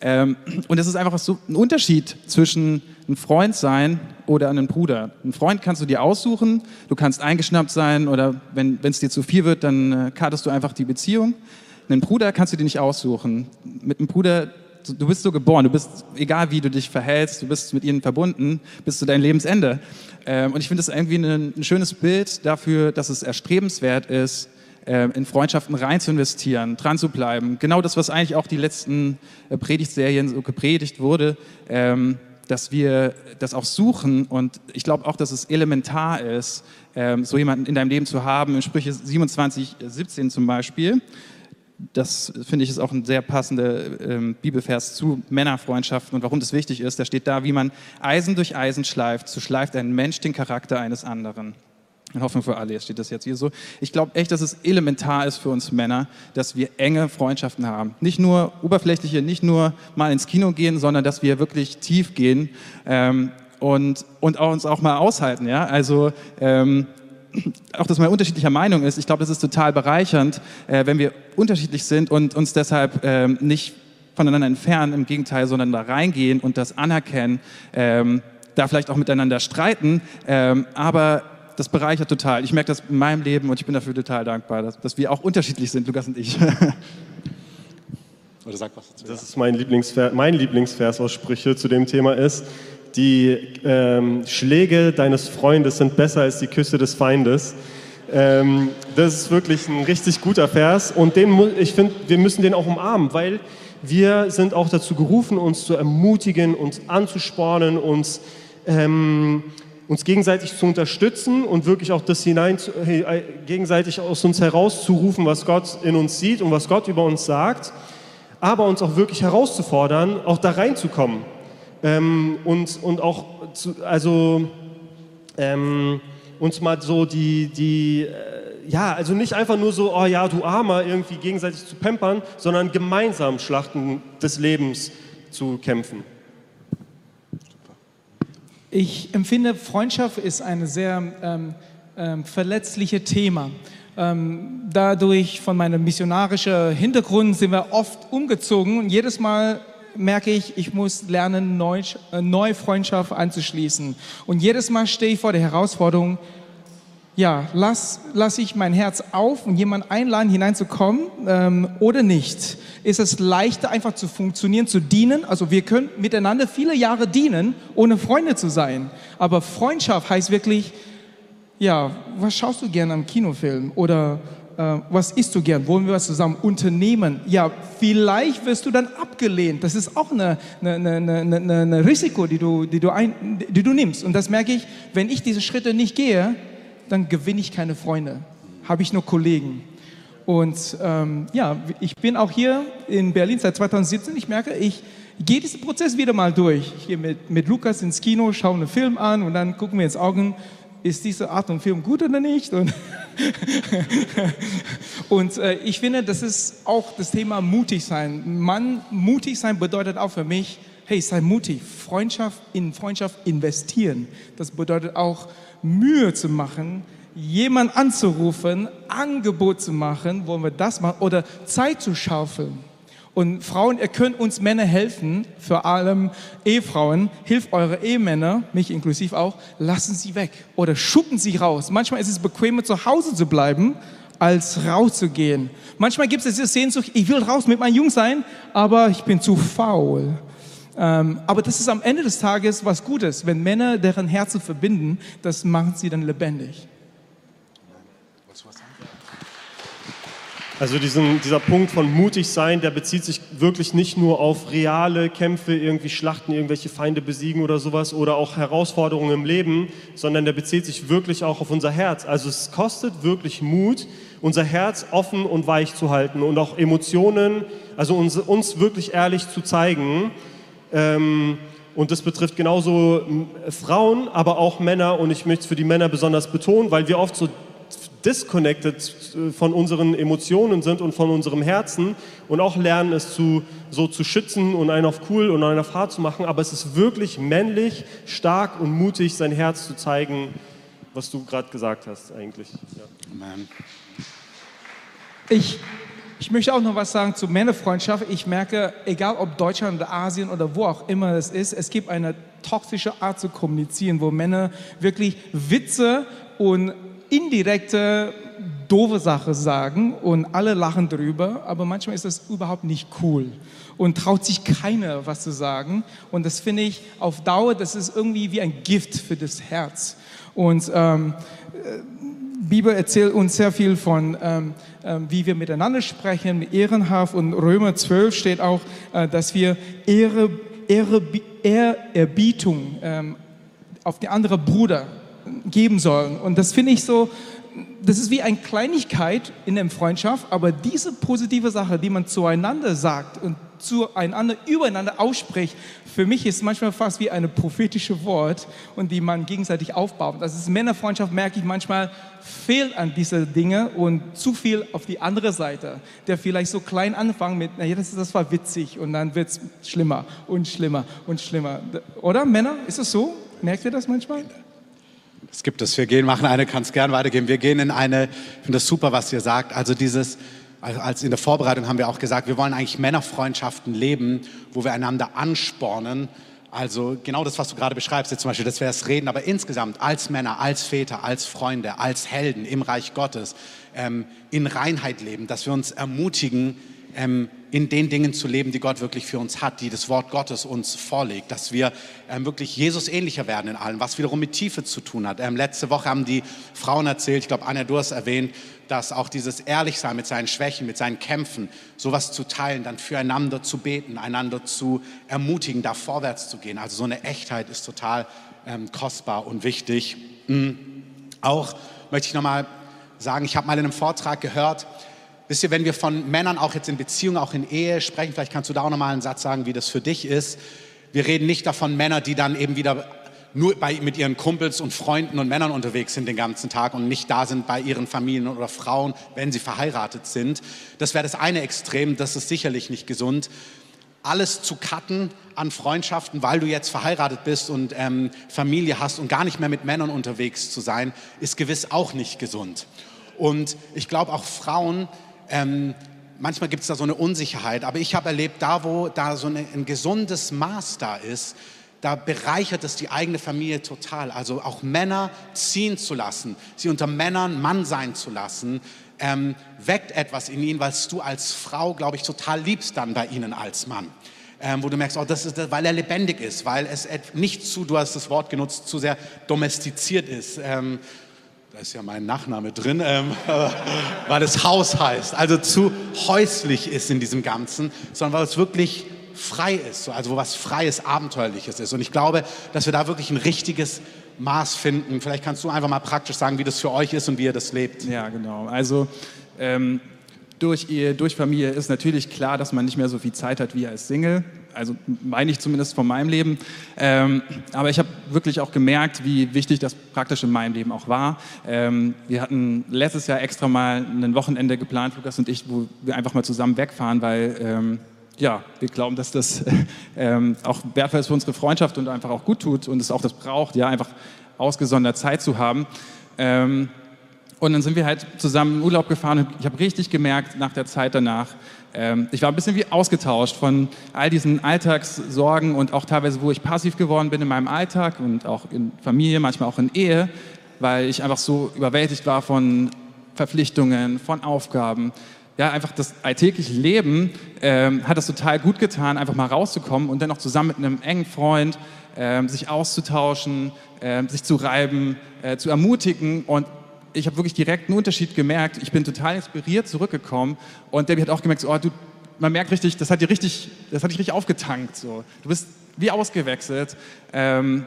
Ähm, und es ist einfach so ein Unterschied zwischen ein Freund sein oder ein Bruder. Ein Freund kannst du dir aussuchen, du kannst eingeschnappt sein oder wenn es dir zu viel wird, dann äh, kartest du einfach die Beziehung. Einen Bruder kannst du dir nicht aussuchen. Mit einem Bruder, du bist so geboren, du bist, egal wie du dich verhältst, du bist mit ihnen verbunden bis zu deinem Lebensende. Ähm, und ich finde es irgendwie ein, schönes Bild dafür, dass es erstrebenswert ist, in Freundschaften rein zu investieren, dran zu bleiben. Genau das, was eigentlich auch die letzten äh, Predigtserien so gepredigt wurde, ähm, dass wir das auch suchen und ich glaube auch, dass es elementar ist, ähm, so jemanden in deinem Leben zu haben. In Sprüche 27, 17 zum Beispiel. Das finde ich ist auch ein sehr passender ähm, Bibelvers zu Männerfreundschaften und warum das wichtig ist. Da steht da, wie man Eisen durch Eisen schleift, so schleift ein Mensch den Charakter eines anderen. Hoffnung für alle steht das jetzt hier so. Ich glaube echt, dass es elementar ist für uns Männer, dass wir enge Freundschaften haben. Nicht nur oberflächliche, nicht nur mal ins Kino gehen, sondern dass wir wirklich tief gehen. Ähm, und, und uns auch mal aushalten. Ja? Also ähm, auch, dass man unterschiedlicher Meinung ist. Ich glaube, das ist total bereichernd, äh, wenn wir unterschiedlich sind und uns deshalb ähm, nicht voneinander entfernen, im Gegenteil, sondern da reingehen und das anerkennen, ähm, da vielleicht auch miteinander streiten, ähm, aber das bereichert total. Ich merke das in meinem Leben und ich bin dafür total dankbar, dass, dass wir auch unterschiedlich sind, Lukas und ich. Oder sag was dazu. Das ist mein Lieblingsvers, mein Lieblingsvers aus Sprüche zu dem Thema ist, die ähm, Schläge deines Freundes sind besser als die Küsse des Feindes. Ähm, das ist wirklich ein richtig guter Vers und den, ich finde, wir müssen den auch umarmen, weil wir sind auch dazu gerufen, uns zu ermutigen, uns anzuspornen, uns, ähm, uns gegenseitig zu unterstützen und wirklich auch das hinein, äh, gegenseitig aus uns herauszurufen, was Gott in uns sieht und was Gott über uns sagt, aber uns auch wirklich herauszufordern, auch da reinzukommen ähm, und, und auch, zu, also ähm, uns mal so die, die äh, ja, also nicht einfach nur so, oh ja, du Armer, irgendwie gegenseitig zu pampern, sondern gemeinsam Schlachten des Lebens zu kämpfen. Ich empfinde, Freundschaft ist ein sehr ähm, ähm, verletzliches Thema. Ähm, dadurch von meinem missionarischen Hintergrund sind wir oft umgezogen und jedes Mal merke ich, ich muss lernen, neu, äh, neue Freundschaft anzuschließen. Und jedes Mal stehe ich vor der Herausforderung, ja, lass, lass ich mein Herz auf und jemanden einladen, hineinzukommen ähm, oder nicht? Ist es leichter, einfach zu funktionieren, zu dienen? Also wir können miteinander viele Jahre dienen, ohne Freunde zu sein. Aber Freundschaft heißt wirklich, ja, was schaust du gerne am Kinofilm? Oder äh, was isst du gern? Wollen wir was zusammen unternehmen? Ja, vielleicht wirst du dann abgelehnt. Das ist auch ein eine, eine, eine, eine Risiko, die du, die, du ein, die du nimmst. Und das merke ich, wenn ich diese Schritte nicht gehe, dann gewinne ich keine Freunde, habe ich nur Kollegen. Und ähm, ja, ich bin auch hier in Berlin seit 2017. Ich merke, ich gehe diesen Prozess wieder mal durch. Ich gehe mit, mit Lukas ins Kino, schaue einen Film an und dann gucken wir ins Augen, ist diese Art von Film gut oder nicht? Und, und äh, ich finde, das ist auch das Thema mutig sein. Mann, mutig sein bedeutet auch für mich, hey, sei mutig. Freundschaft in Freundschaft investieren. Das bedeutet auch, Mühe zu machen, jemand anzurufen, Angebot zu machen, wollen wir das machen, oder Zeit zu schaufeln. Und Frauen, ihr könnt uns Männer helfen, vor allem Ehefrauen, hilft eure Ehemänner, mich inklusiv auch, lassen sie weg oder schuppen sie raus. Manchmal ist es bequemer, zu Hause zu bleiben, als rauszugehen. Manchmal gibt es diese Sehnsucht, ich will raus mit meinem Jung sein, aber ich bin zu faul. Ähm, aber das ist am Ende des Tages was Gutes. Wenn Männer deren Herzen verbinden, das macht sie dann lebendig. Also diesen, dieser Punkt von mutig sein, der bezieht sich wirklich nicht nur auf reale Kämpfe, irgendwie Schlachten, irgendwelche Feinde besiegen oder sowas oder auch Herausforderungen im Leben, sondern der bezieht sich wirklich auch auf unser Herz. Also es kostet wirklich Mut, unser Herz offen und weich zu halten und auch Emotionen, also uns, uns wirklich ehrlich zu zeigen ähm, und das betrifft genauso Frauen, aber auch Männer. Und ich möchte es für die Männer besonders betonen, weil wir oft so disconnected äh, von unseren Emotionen sind und von unserem Herzen und auch lernen, es zu, so zu schützen und einen auf cool und einen auf hart zu machen. Aber es ist wirklich männlich, stark und mutig, sein Herz zu zeigen, was du gerade gesagt hast eigentlich. Ja. Amen. Ich ich möchte auch noch was sagen zu Männerfreundschaft. Ich merke, egal ob Deutschland oder Asien oder wo auch immer es ist, es gibt eine toxische Art zu kommunizieren, wo Männer wirklich Witze und indirekte doofe Sachen sagen und alle lachen drüber, aber manchmal ist das überhaupt nicht cool und traut sich keiner was zu sagen und das finde ich auf Dauer, das ist irgendwie wie ein Gift für das Herz und ähm, Bibel erzählt uns sehr viel von, ähm, äh, wie wir miteinander sprechen, ehrenhaft. Und Römer 12 steht auch, äh, dass wir Ehre, Ehre, Ehrerbietung ähm, auf die andere Bruder geben sollen. Und das finde ich so, das ist wie eine Kleinigkeit in der Freundschaft, aber diese positive Sache, die man zueinander sagt und zueinander, übereinander ausspricht, für mich ist manchmal fast wie eine prophetische Wort und die man gegenseitig aufbaut. Das ist Männerfreundschaft, merke ich manchmal, fehlt an diese Dinge und zu viel auf die andere Seite, der vielleicht so klein anfangen mit, naja, das, das war witzig und dann wird es schlimmer und schlimmer und schlimmer. Oder Männer, ist es so? Merkt ihr das manchmal? Es gibt es. Wir gehen, machen eine, kann es gern weitergeben. Wir gehen in eine, ich finde das super, was ihr sagt. Also dieses, als in der Vorbereitung haben wir auch gesagt, wir wollen eigentlich Männerfreundschaften leben, wo wir einander anspornen. Also genau das, was du gerade beschreibst, jetzt zum Beispiel, das wäre das Reden, aber insgesamt als Männer, als Väter, als Freunde, als Helden im Reich Gottes, ähm, in Reinheit leben, dass wir uns ermutigen, ähm, in den Dingen zu leben, die Gott wirklich für uns hat, die das Wort Gottes uns vorlegt, dass wir ähm, wirklich Jesus ähnlicher werden in allem, was wiederum mit Tiefe zu tun hat. Ähm, letzte Woche haben die Frauen erzählt, ich glaube, Anja, du hast erwähnt, dass auch dieses Ehrlichsein mit seinen Schwächen, mit seinen Kämpfen, sowas zu teilen, dann füreinander zu beten, einander zu ermutigen, da vorwärts zu gehen. Also so eine Echtheit ist total ähm, kostbar und wichtig. Mhm. Auch möchte ich nochmal sagen, ich habe mal in einem Vortrag gehört, Wisst ihr, wenn wir von Männern auch jetzt in Beziehung, auch in Ehe sprechen, vielleicht kannst du da auch nochmal einen Satz sagen, wie das für dich ist. Wir reden nicht davon Männer, die dann eben wieder nur bei, mit ihren Kumpels und Freunden und Männern unterwegs sind den ganzen Tag und nicht da sind bei ihren Familien oder Frauen, wenn sie verheiratet sind. Das wäre das eine Extrem, das ist sicherlich nicht gesund. Alles zu cutten an Freundschaften, weil du jetzt verheiratet bist und ähm, Familie hast und gar nicht mehr mit Männern unterwegs zu sein, ist gewiss auch nicht gesund. Und ich glaube auch Frauen, ähm, manchmal gibt es da so eine Unsicherheit, aber ich habe erlebt, da wo da so eine, ein gesundes Maß da ist, da bereichert es die eigene Familie total. Also auch Männer ziehen zu lassen, sie unter Männern Mann sein zu lassen, ähm, weckt etwas in ihnen, was du als Frau, glaube ich, total liebst dann bei ihnen als Mann. Ähm, wo du merkst, oh, das ist, weil er lebendig ist, weil es nicht zu, du hast das Wort genutzt, zu sehr domestiziert ist. Ähm, da ist ja mein Nachname drin, ähm, weil es Haus heißt, also zu häuslich ist in diesem Ganzen, sondern weil es wirklich frei ist, also wo was Freies, Abenteuerliches ist. Und ich glaube, dass wir da wirklich ein richtiges Maß finden. Vielleicht kannst du einfach mal praktisch sagen, wie das für euch ist und wie ihr das lebt. Ja, genau. Also ähm, durch Ehe, durch Familie ist natürlich klar, dass man nicht mehr so viel Zeit hat wie als Single also meine ich zumindest von meinem Leben. Ähm, aber ich habe wirklich auch gemerkt, wie wichtig das praktisch in meinem Leben auch war. Ähm, wir hatten letztes Jahr extra mal ein Wochenende geplant, Lukas und ich, wo wir einfach mal zusammen wegfahren, weil ähm, ja, wir glauben, dass das ähm, auch wertvoll ist für unsere Freundschaft und einfach auch gut tut und es auch das braucht, ja, einfach ausgesondert Zeit zu haben. Ähm, und dann sind wir halt zusammen in Urlaub gefahren und ich habe richtig gemerkt nach der Zeit danach, ähm, ich war ein bisschen wie ausgetauscht von all diesen Alltagssorgen und auch teilweise, wo ich passiv geworden bin in meinem Alltag und auch in Familie, manchmal auch in Ehe, weil ich einfach so überwältigt war von Verpflichtungen, von Aufgaben. Ja, einfach das alltägliche Leben ähm, hat das total gut getan, einfach mal rauszukommen und dann auch zusammen mit einem engen Freund ähm, sich auszutauschen, äh, sich zu reiben, äh, zu ermutigen und ich habe wirklich direkt einen Unterschied gemerkt. Ich bin total inspiriert zurückgekommen und Debbie hat auch gemerkt, so, oh, du, man merkt richtig, das hat dir richtig, das hat dich richtig aufgetankt. So. Du bist wie ausgewechselt. Ähm,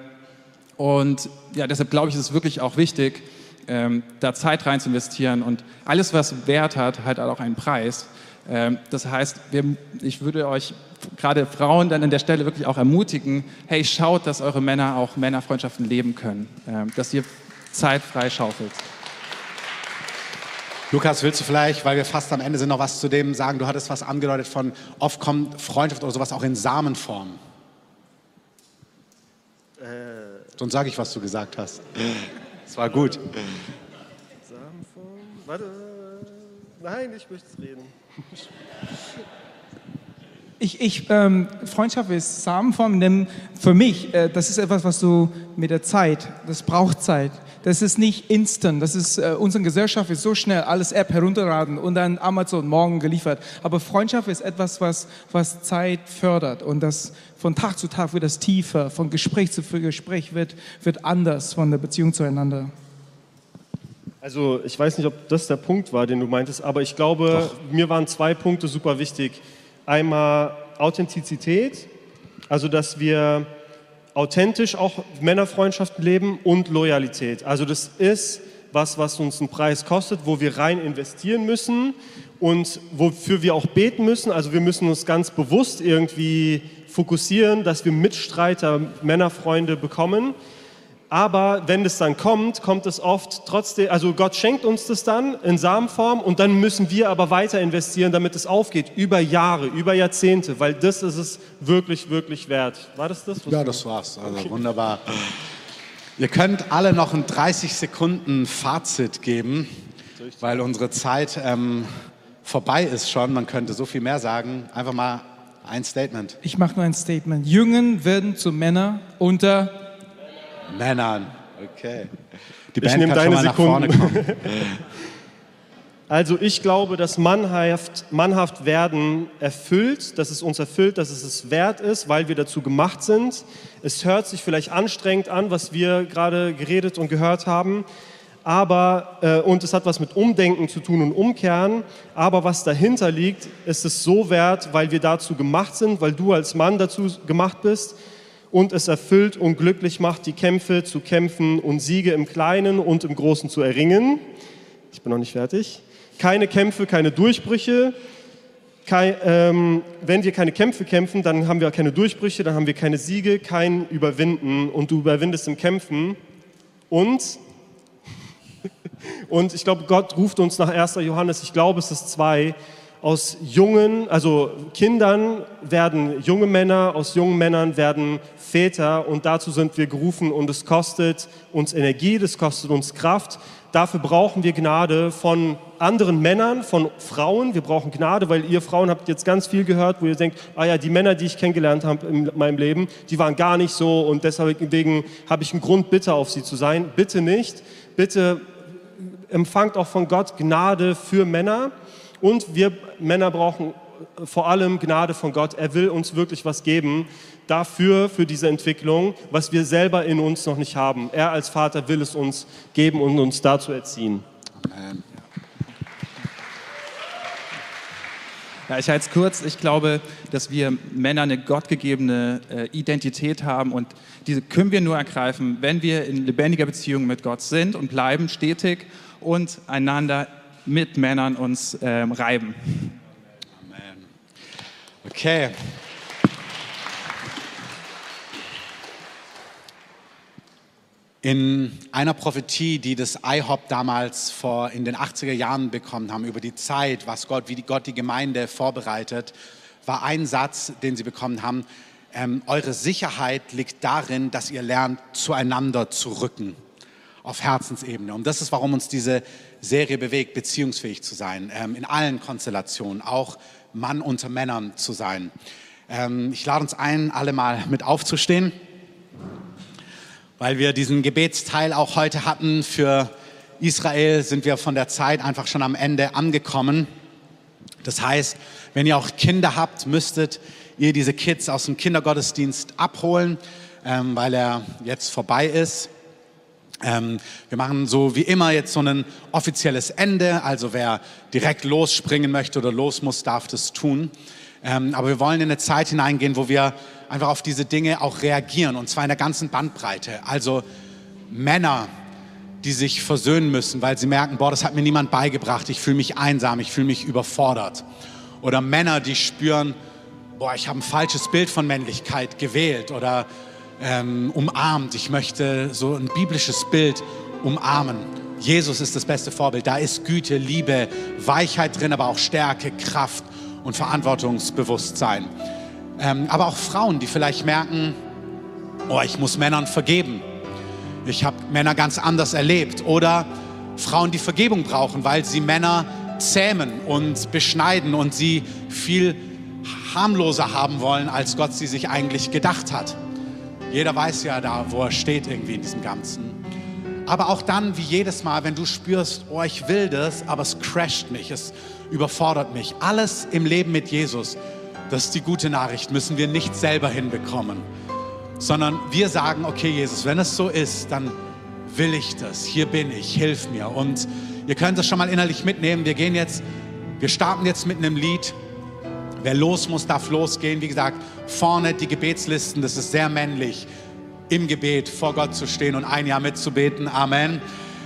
und ja, deshalb glaube ich, ist es wirklich auch wichtig, ähm, da Zeit rein zu investieren. Und alles, was Wert hat, hat auch einen Preis. Ähm, das heißt, wir, ich würde euch gerade Frauen dann an der Stelle wirklich auch ermutigen, hey, schaut, dass eure Männer auch Männerfreundschaften leben können, ähm, dass ihr Zeit freischaufelt. Lukas, willst du vielleicht, weil wir fast am Ende sind, noch was zu dem sagen? Du hattest was angedeutet von, oft kommt Freundschaft oder sowas auch in Samenform. Äh. Sonst sage ich, was du gesagt hast. Es war gut. Samenform? Warte. Nein, ich möchte reden. Ich, ich ähm, Freundschaft ist Samenform, denn für mich, äh, das ist etwas, was du mit der Zeit, das braucht Zeit. Das ist nicht instant. Das ist, äh, unsere Gesellschaft ist so schnell, alles App herunterladen und dann Amazon morgen geliefert. Aber Freundschaft ist etwas, was, was Zeit fördert und das von Tag zu Tag wird das tiefer, von Gespräch zu Gespräch wird, wird anders von der Beziehung zueinander. Also ich weiß nicht, ob das der Punkt war, den du meintest, aber ich glaube, Doch. mir waren zwei Punkte super wichtig. Einmal Authentizität, also dass wir authentisch auch Männerfreundschaften leben und Loyalität. Also das ist was, was uns einen Preis kostet, wo wir rein investieren müssen und wofür wir auch beten müssen. Also wir müssen uns ganz bewusst irgendwie fokussieren, dass wir Mitstreiter, Männerfreunde bekommen. Aber wenn es dann kommt, kommt es oft trotzdem, also Gott schenkt uns das dann in Samenform und dann müssen wir aber weiter investieren, damit es aufgeht, über Jahre, über Jahrzehnte, weil das ist es wirklich, wirklich wert. War das das? Ja, das war's. Also okay. wunderbar. Ihr könnt alle noch ein 30 Sekunden Fazit geben, weil unsere Zeit ähm, vorbei ist schon. Man könnte so viel mehr sagen. Einfach mal ein Statement. Ich mache nur ein Statement. Jungen werden zu Männern unter Männern. Okay. Die Ich Band nehme kann schon deine mal nach vorne Sekunden. Also ich glaube, dass mannhaft, mannhaft werden erfüllt, dass es uns erfüllt, dass es es wert ist, weil wir dazu gemacht sind. Es hört sich vielleicht anstrengend an, was wir gerade geredet und gehört haben, aber äh, und es hat was mit Umdenken zu tun und Umkehren. Aber was dahinter liegt, ist es so wert, weil wir dazu gemacht sind, weil du als Mann dazu gemacht bist und es erfüllt und glücklich macht, die Kämpfe zu kämpfen und Siege im Kleinen und im Großen zu erringen. Ich bin noch nicht fertig. Keine Kämpfe, keine Durchbrüche. Kei, ähm, wenn wir keine Kämpfe kämpfen, dann haben wir keine Durchbrüche, dann haben wir keine Siege, kein Überwinden und du überwindest im Kämpfen. Und, und ich glaube, Gott ruft uns nach 1. Johannes, ich glaube, es ist zwei, aus jungen, also Kindern werden junge Männer, aus jungen Männern werden Väter und dazu sind wir gerufen und es kostet uns Energie, das kostet uns Kraft. Dafür brauchen wir Gnade von anderen Männern, von Frauen. Wir brauchen Gnade, weil ihr Frauen habt jetzt ganz viel gehört, wo ihr denkt, ah ja, die Männer, die ich kennengelernt habe in meinem Leben, die waren gar nicht so und deswegen habe ich einen Grund, bitter auf sie zu sein. Bitte nicht. Bitte empfangt auch von Gott Gnade für Männer. Und wir Männer brauchen vor allem Gnade von Gott. Er will uns wirklich was geben dafür, für diese Entwicklung, was wir selber in uns noch nicht haben. Er als Vater will es uns geben und uns dazu erziehen. Ja, ich halte es kurz. Ich glaube, dass wir Männer eine gottgegebene äh, Identität haben und diese können wir nur ergreifen, wenn wir in lebendiger Beziehung mit Gott sind und bleiben stetig und einander mit Männern uns ähm, reiben. Amen. Okay. In einer Prophetie, die das IHOP damals vor in den 80er Jahren bekommen haben, über die Zeit, was Gott, wie Gott die Gemeinde vorbereitet, war ein Satz, den sie bekommen haben, ähm, eure Sicherheit liegt darin, dass ihr lernt, zueinander zu rücken auf Herzensebene. Und das ist, warum uns diese Serie bewegt, beziehungsfähig zu sein, ähm, in allen Konstellationen, auch Mann unter Männern zu sein. Ähm, ich lade uns ein, alle mal mit aufzustehen, weil wir diesen Gebetsteil auch heute hatten. Für Israel sind wir von der Zeit einfach schon am Ende angekommen. Das heißt, wenn ihr auch Kinder habt, müsstet ihr diese Kids aus dem Kindergottesdienst abholen, ähm, weil er jetzt vorbei ist. Ähm, wir machen so wie immer jetzt so ein offizielles Ende. Also wer direkt losspringen möchte oder los muss, darf das tun. Ähm, aber wir wollen in eine Zeit hineingehen, wo wir einfach auf diese Dinge auch reagieren. Und zwar in der ganzen Bandbreite. Also Männer, die sich versöhnen müssen, weil sie merken, boah, das hat mir niemand beigebracht. Ich fühle mich einsam, ich fühle mich überfordert. Oder Männer, die spüren, boah, ich habe ein falsches Bild von Männlichkeit gewählt. Oder ähm, umarmt. Ich möchte so ein biblisches Bild umarmen. Jesus ist das beste Vorbild. Da ist Güte, Liebe, Weichheit drin, aber auch Stärke, Kraft und Verantwortungsbewusstsein. Ähm, aber auch Frauen, die vielleicht merken, oh, ich muss Männern vergeben. Ich habe Männer ganz anders erlebt. Oder Frauen, die Vergebung brauchen, weil sie Männer zähmen und beschneiden und sie viel harmloser haben wollen, als Gott sie sich eigentlich gedacht hat. Jeder weiß ja da, wo er steht irgendwie in diesem Ganzen. Aber auch dann, wie jedes Mal, wenn du spürst, oh, ich will das, aber es crasht mich, es überfordert mich. Alles im Leben mit Jesus, das ist die gute Nachricht, müssen wir nicht selber hinbekommen, sondern wir sagen, okay Jesus, wenn es so ist, dann will ich das, hier bin ich, hilf mir. Und ihr könnt das schon mal innerlich mitnehmen. Wir gehen jetzt, wir starten jetzt mit einem Lied. Wer los muss, darf losgehen. Wie gesagt, vorne die Gebetslisten, das ist sehr männlich, im Gebet vor Gott zu stehen und ein Jahr mitzubeten. Amen.